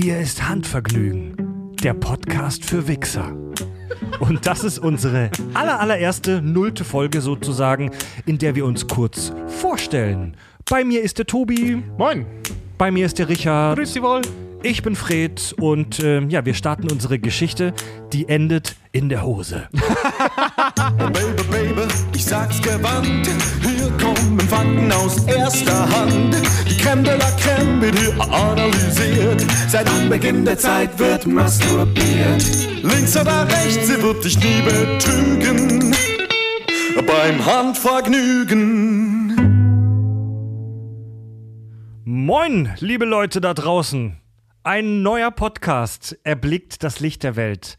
Hier ist Handvergnügen, der Podcast für Wichser. Und das ist unsere aller, allererste nullte Folge sozusagen, in der wir uns kurz vorstellen. Bei mir ist der Tobi. Moin. Bei mir ist der Richard. Grüß Sie wohl. Ich bin Fred und äh, ja, wir starten unsere Geschichte, die endet in der Hose. Baby, Baby, ich sag's gewandt. Hier kommen Fakten aus erster Hand. Die Creme de la Creme wird hier analysiert. Seit Anbeginn der Zeit wird masturbiert. Links oder rechts, sie wird dich nie betrügen. Beim Handvergnügen. Moin, liebe Leute da draußen. Ein neuer Podcast erblickt das Licht der Welt.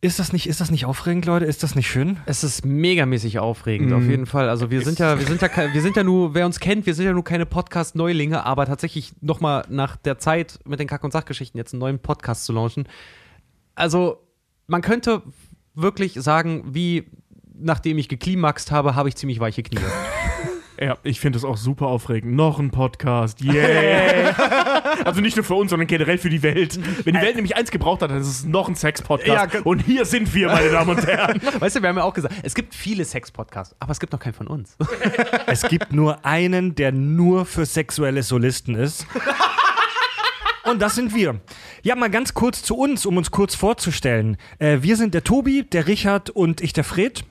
Ist das nicht, ist das nicht aufregend, Leute? Ist das nicht schön? Es ist megamäßig aufregend, auf jeden Fall. Also wir sind ja, wir sind ja, wir sind ja nur, wer uns kennt, wir sind ja nur keine Podcast-Neulinge, aber tatsächlich nochmal nach der Zeit mit den Kack- und Sachgeschichten jetzt einen neuen Podcast zu launchen. Also man könnte wirklich sagen, wie nachdem ich geklimaxt habe, habe ich ziemlich weiche Knie. Ja, ich finde es auch super aufregend. Noch ein Podcast. Yeah. also nicht nur für uns, sondern generell für die Welt. Wenn die Welt nämlich eins gebraucht hat, dann ist es noch ein Sex-Podcast. Ja, und hier sind wir, meine Damen und Herren. weißt du, wir haben ja auch gesagt, es gibt viele Sex-Podcasts, aber es gibt noch keinen von uns. Es gibt nur einen, der nur für sexuelle Solisten ist. Und das sind wir. Ja, mal ganz kurz zu uns, um uns kurz vorzustellen. Äh, wir sind der Tobi, der Richard und ich, der Fred.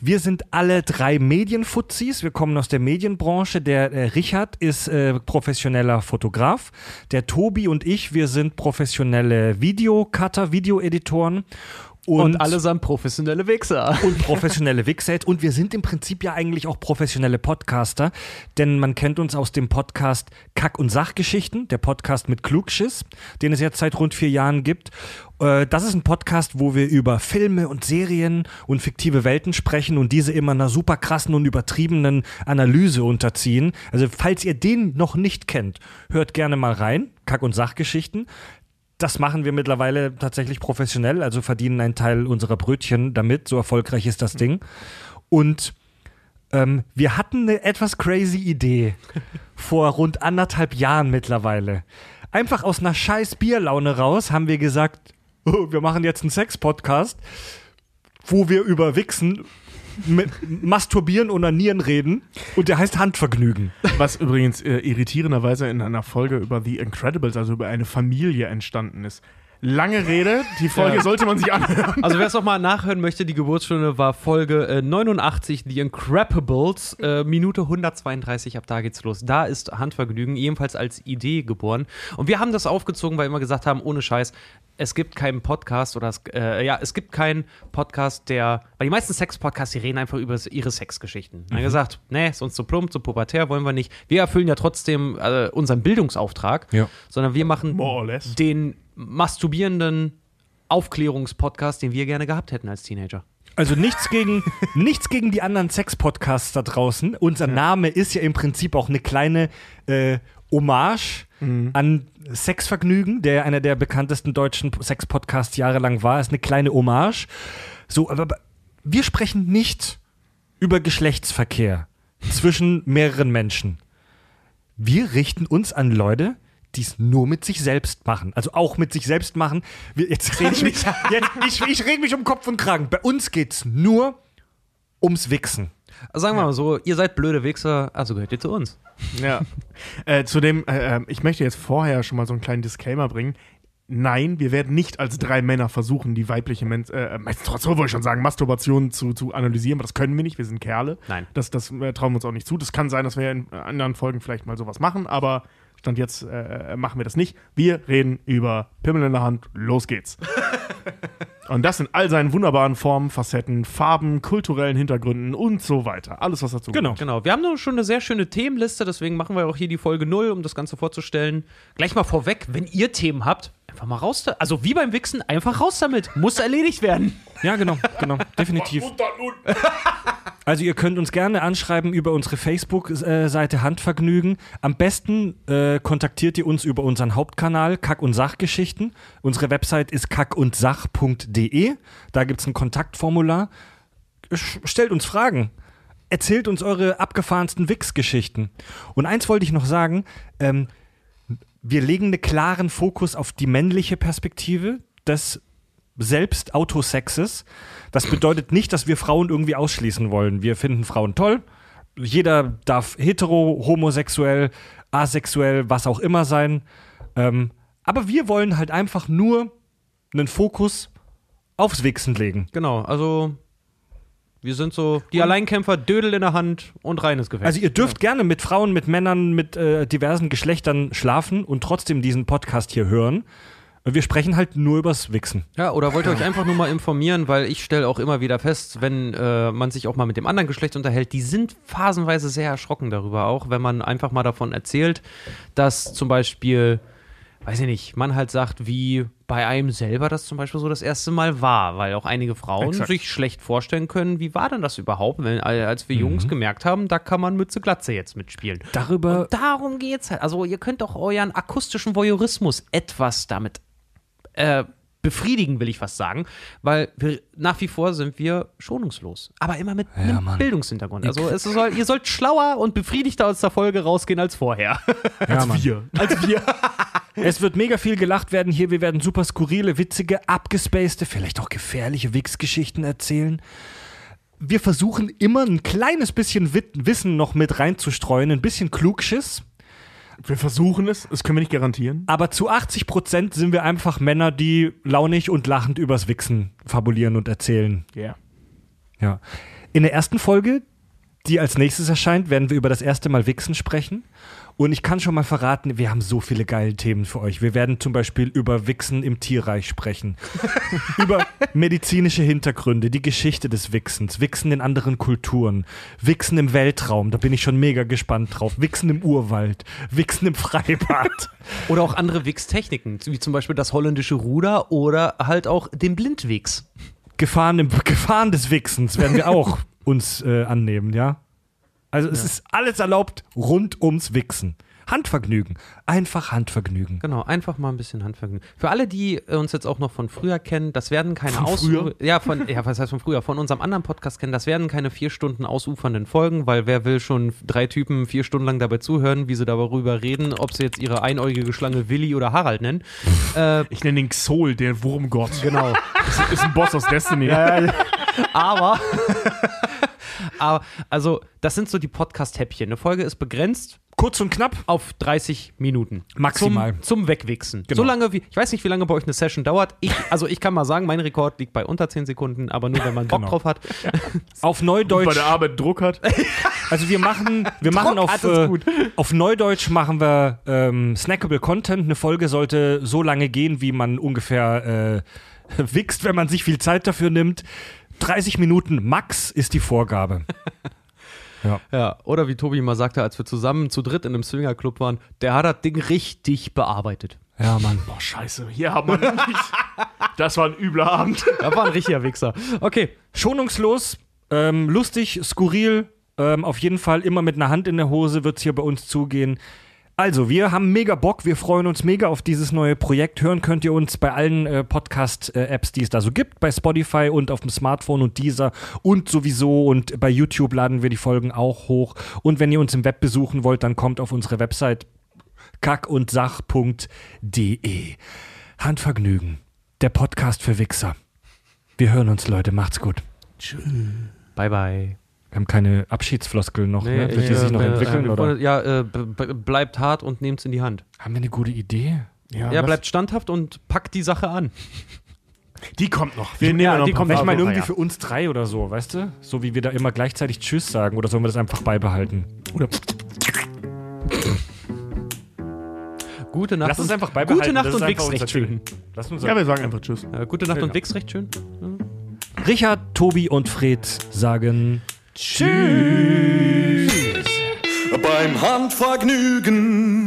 Wir sind alle drei Medienfuzis. Wir kommen aus der Medienbranche. Der äh, Richard ist äh, professioneller Fotograf. Der Tobi und ich, wir sind professionelle Videocutter, Videoeditoren. Und, allesamt professionelle Wichser. und professionelle Wichser. Und wir sind im Prinzip ja eigentlich auch professionelle Podcaster, denn man kennt uns aus dem Podcast Kack- und Sachgeschichten, der Podcast mit Klugschiss, den es jetzt seit rund vier Jahren gibt. Äh, Das ist ein Podcast, wo wir über Filme und Serien und fiktive Welten sprechen und diese immer einer super krassen und übertriebenen Analyse unterziehen. Also falls ihr den noch nicht kennt, hört gerne mal rein. Kack- und Sachgeschichten. Das machen wir mittlerweile tatsächlich professionell, also verdienen einen Teil unserer Brötchen damit. So erfolgreich ist das Ding. Und ähm, wir hatten eine etwas crazy Idee vor rund anderthalb Jahren mittlerweile. Einfach aus einer scheiß Bierlaune raus haben wir gesagt, oh, wir machen jetzt einen Sex-Podcast, wo wir über Wichsen, mit Masturbieren, Onanieren reden. Und der heißt Handvergnügen. Was übrigens äh, irritierenderweise in einer Folge über The Incredibles, also über eine Familie entstanden ist. Lange Rede, die Folge sollte man sich anhören. Also wer es nochmal nachhören möchte, die Geburtsstunde war Folge äh, 89, The Incredibles, äh, Minute 132, ab da geht's los. Da ist Handvergnügen ebenfalls als Idee geboren. Und wir haben das aufgezogen, weil wir immer gesagt haben, ohne Scheiß, es gibt keinen Podcast oder es, äh, ja, es gibt keinen Podcast, der, weil die meisten Sex-Podcasts, die reden einfach über ihre Sexgeschichten. Dann gesagt, nee, ist uns zu plump, zu pubertär, wollen wir nicht. Wir erfüllen ja trotzdem äh, unseren Bildungsauftrag, Ja. sondern wir machen More or less. den masturbierenden Aufklärungspodcast, den wir gerne gehabt hätten als Teenager. Also nichts gegen, nichts gegen die anderen Sex-Podcasts da draußen. Unser Name ist ja im Prinzip auch eine kleine äh, Hommage an Sexvergnügen, der einer der bekanntesten deutschen Sex-Podcasts jahrelang war. Ist eine kleine Hommage. So, aber wir sprechen nicht über Geschlechtsverkehr zwischen mehreren Menschen. Wir richten uns an Leute, die es nur mit sich selbst machen. Also auch mit sich selbst machen. Wir, jetzt rede ich mich, jetzt, ich, ich rede mich um Kopf und Kragen. Bei uns geht's nur ums Wichsen. Also sagen wir mal so, ihr seid blöde Wichser, also gehört ihr zu uns. Ja. äh, zudem, äh, äh, ich möchte jetzt vorher schon mal so einen kleinen Disclaimer bringen. Nein, wir werden nicht als drei Männer versuchen, die weibliche Men äh, Menstruation, wollte ich schon sagen, Masturbation zu, zu analysieren, aber das können wir nicht, wir sind Kerle. Nein. Das, das äh, trauen wir uns auch nicht zu. Das kann sein, dass wir in äh, anderen Folgen vielleicht mal sowas machen, aber Stand jetzt äh, machen wir das nicht. Wir reden über Pimmel in der Hand, los geht's. Und das in all seinen wunderbaren Formen, Facetten, Farben, kulturellen Hintergründen und so weiter. Alles, was dazu Genau. gehört. Genau, wir haben nur schon eine sehr schöne Themenliste, deswegen machen wir auch hier die Folge 0, um das Ganze vorzustellen. Gleich mal vorweg, wenn ihr Themen habt, einfach mal raus. Also wie beim Wichsen, einfach raus damit. Muss erledigt werden. Ja, genau, genau, definitiv. Also ihr könnt uns gerne anschreiben über unsere Facebook-Seite Handvergnügen. Am besten äh, kontaktiert ihr uns über unseren Hauptkanal Kack- und Sachgeschichten. Unsere Website ist kackundsach.de. Da gibt es ein Kontaktformular. Stellt uns Fragen. Erzählt uns eure abgefahrensten Wix-Geschichten. Und eins wollte ich noch sagen. Ähm, wir legen einen klaren Fokus auf die männliche Perspektive des Selbstautosexes. Das bedeutet nicht, dass wir Frauen irgendwie ausschließen wollen. Wir finden Frauen toll. Jeder darf hetero, homosexuell, asexuell, was auch immer sein. Ähm, aber wir wollen halt einfach nur einen Fokus aufs Wichsen legen. Genau, also wir sind so die Alleinkämpfer, Dödel in der Hand und reines Gefecht. Also ihr dürft gerne mit Frauen, mit Männern, mit äh, diversen Geschlechtern schlafen und trotzdem diesen Podcast hier hören. Wir sprechen halt nur übers Wichsen. Ja, oder wollt ihr euch einfach nur mal informieren, weil ich stelle auch immer wieder fest, wenn äh, man sich auch mal mit dem anderen Geschlecht unterhält, die sind phasenweise sehr erschrocken darüber auch, wenn man einfach mal davon erzählt, dass zum Beispiel, weiß ich nicht, man halt sagt, wie bei einem selber das zum Beispiel so das erste Mal war, weil auch einige Frauen Exakt. sich schlecht vorstellen können, wie war denn das überhaupt, wenn, als wir Jungs gemerkt haben, da kann man Mütze Glatze jetzt mitspielen. Darüber Und darum geht's halt. Also ihr könnt auch euren akustischen Voyeurismus etwas damit äh, befriedigen, will ich fast sagen, weil wir, nach wie vor sind wir schonungslos, aber immer mit einem Mann. Bildungshintergrund. Also soll, ihr sollt schlauer und befriedigter aus der Folge rausgehen als vorher. ja, Mann. Wir. als wir. Es wird mega viel gelacht werden hier. Wir werden super skurrile, witzige, abgespacede, vielleicht auch gefährliche Wichsgeschichten erzählen. Wir versuchen immer ein kleines bisschen Wissen noch mit reinzustreuen, ein bisschen Klugschiss. Wir versuchen es, das können wir nicht garantieren. Aber zu 80 Prozent sind wir einfach Männer, die launig und lachend übers Wichsen fabulieren und erzählen. Ja. Ja. In der ersten Folge, die als nächstes erscheint, werden wir über das erste Mal Wichsen sprechen. Und ich kann schon mal verraten, wir haben so viele geile Themen für euch. Wir werden zum Beispiel über Wichsen im Tierreich sprechen. über medizinische Hintergründe, die Geschichte des Wichsens, Wichsen in anderen Kulturen, Wichsen im Weltraum, da bin ich schon mega gespannt drauf. Wichsen im Urwald, Wichsen im Freibad. Oder auch andere Wichstechniken, wie zum Beispiel das holländische Ruder oder halt auch den Blindwichs. Gefahren, im, Gefahren des Wichsens werden wir auch uns äh, annehmen, ja? Also es ist alles erlaubt rund ums Wichsen. Handvergnügen. Einfach Handvergnügen. Genau, einfach mal ein bisschen Handvergnügen. Für alle, die äh, uns jetzt auch noch von früher kennen, das werden keine Von Aus früher? Ja, von ja, was heißt von früher? Von unserem anderen Podcast kennen, das werden keine vier Stunden ausufernden Folgen, weil wer will schon drei Typen vier Stunden lang dabei zuhören, wie sie darüber reden, ob sie jetzt ihre einäugige Schlange Willi oder Harald nennen. Äh, Ich nenne den Xol, der Wurmgott. genau. Das ist ein Boss aus Destiny. Aber, aber, also, das sind so die Podcast-Häppchen. Eine Folge ist begrenzt Kurz und knapp. auf 30 Minuten. Maximal. Zum, zum Wegwichsen. Genau. So lange wie, ich weiß nicht, wie lange bei euch eine Session dauert. Ich, also ich kann mal sagen, mein Rekord liegt bei unter 10 Sekunden, aber nur wenn man Bock Genau. drauf hat. Auf Bei Neudeutsch. der Arbeit Druck hat. Also wir machen, wir machen auf, äh, gut. auf Neudeutsch machen wir ähm, snackable Content. Eine Folge sollte so lange gehen, wie man ungefähr äh, wichst, wenn man sich viel Zeit dafür nimmt. 30 Minuten max ist die Vorgabe. Ja, oder wie Tobi mal sagte, als wir zusammen zu dritt in einem Swingerclub waren, der hat das Ding richtig bearbeitet. Ja, Mann. Boah, scheiße. Hier haben wir nicht. Das war ein übler Abend. Da war ein richtiger Wichser. Okay, Schonungslos, ähm, lustig, skurril. Ähm, auf jeden Fall immer mit einer Hand in der Hose wird es hier bei uns zugehen. Also, wir haben mega Bock, wir freuen uns mega auf dieses neue Projekt. Hören könnt ihr uns bei allen äh, Podcast-Apps, die es da so gibt, bei Spotify und auf dem Smartphone und dieser und sowieso und bei YouTube laden wir die Folgen auch hoch. Und wenn ihr uns im Web besuchen wollt, dann kommt auf unsere Website kackundsach.de. Handvergnügen, der Podcast für Wichser. Wir hören uns, Leute, macht's gut. bye bye. Wir haben keine Abschiedsfloskeln noch, ne? Wird die sich noch äh, entwickeln, äh, oder? Ja, äh, bleibt hart und nehmt's in die Hand. Haben wir eine gute Idee? Ja, lass- bleibt standhaft und packt die Sache an. Die kommt noch. Wir Ja, nehmen noch die kommt, ich meine irgendwie für uns drei oder so, weißt du? So wie wir da immer gleichzeitig Tschüss sagen oder sollen wir das einfach beibehalten? Oder Gute Nacht. Lass uns und- einfach beibehalten. Gute Nacht und Wix recht schön. Lass uns ja, wir sagen einfach Tschüss. Äh, gute Nacht Ja. und Wix recht schön. Richard, Tobi und Fred sagen Beim Handvergnügen.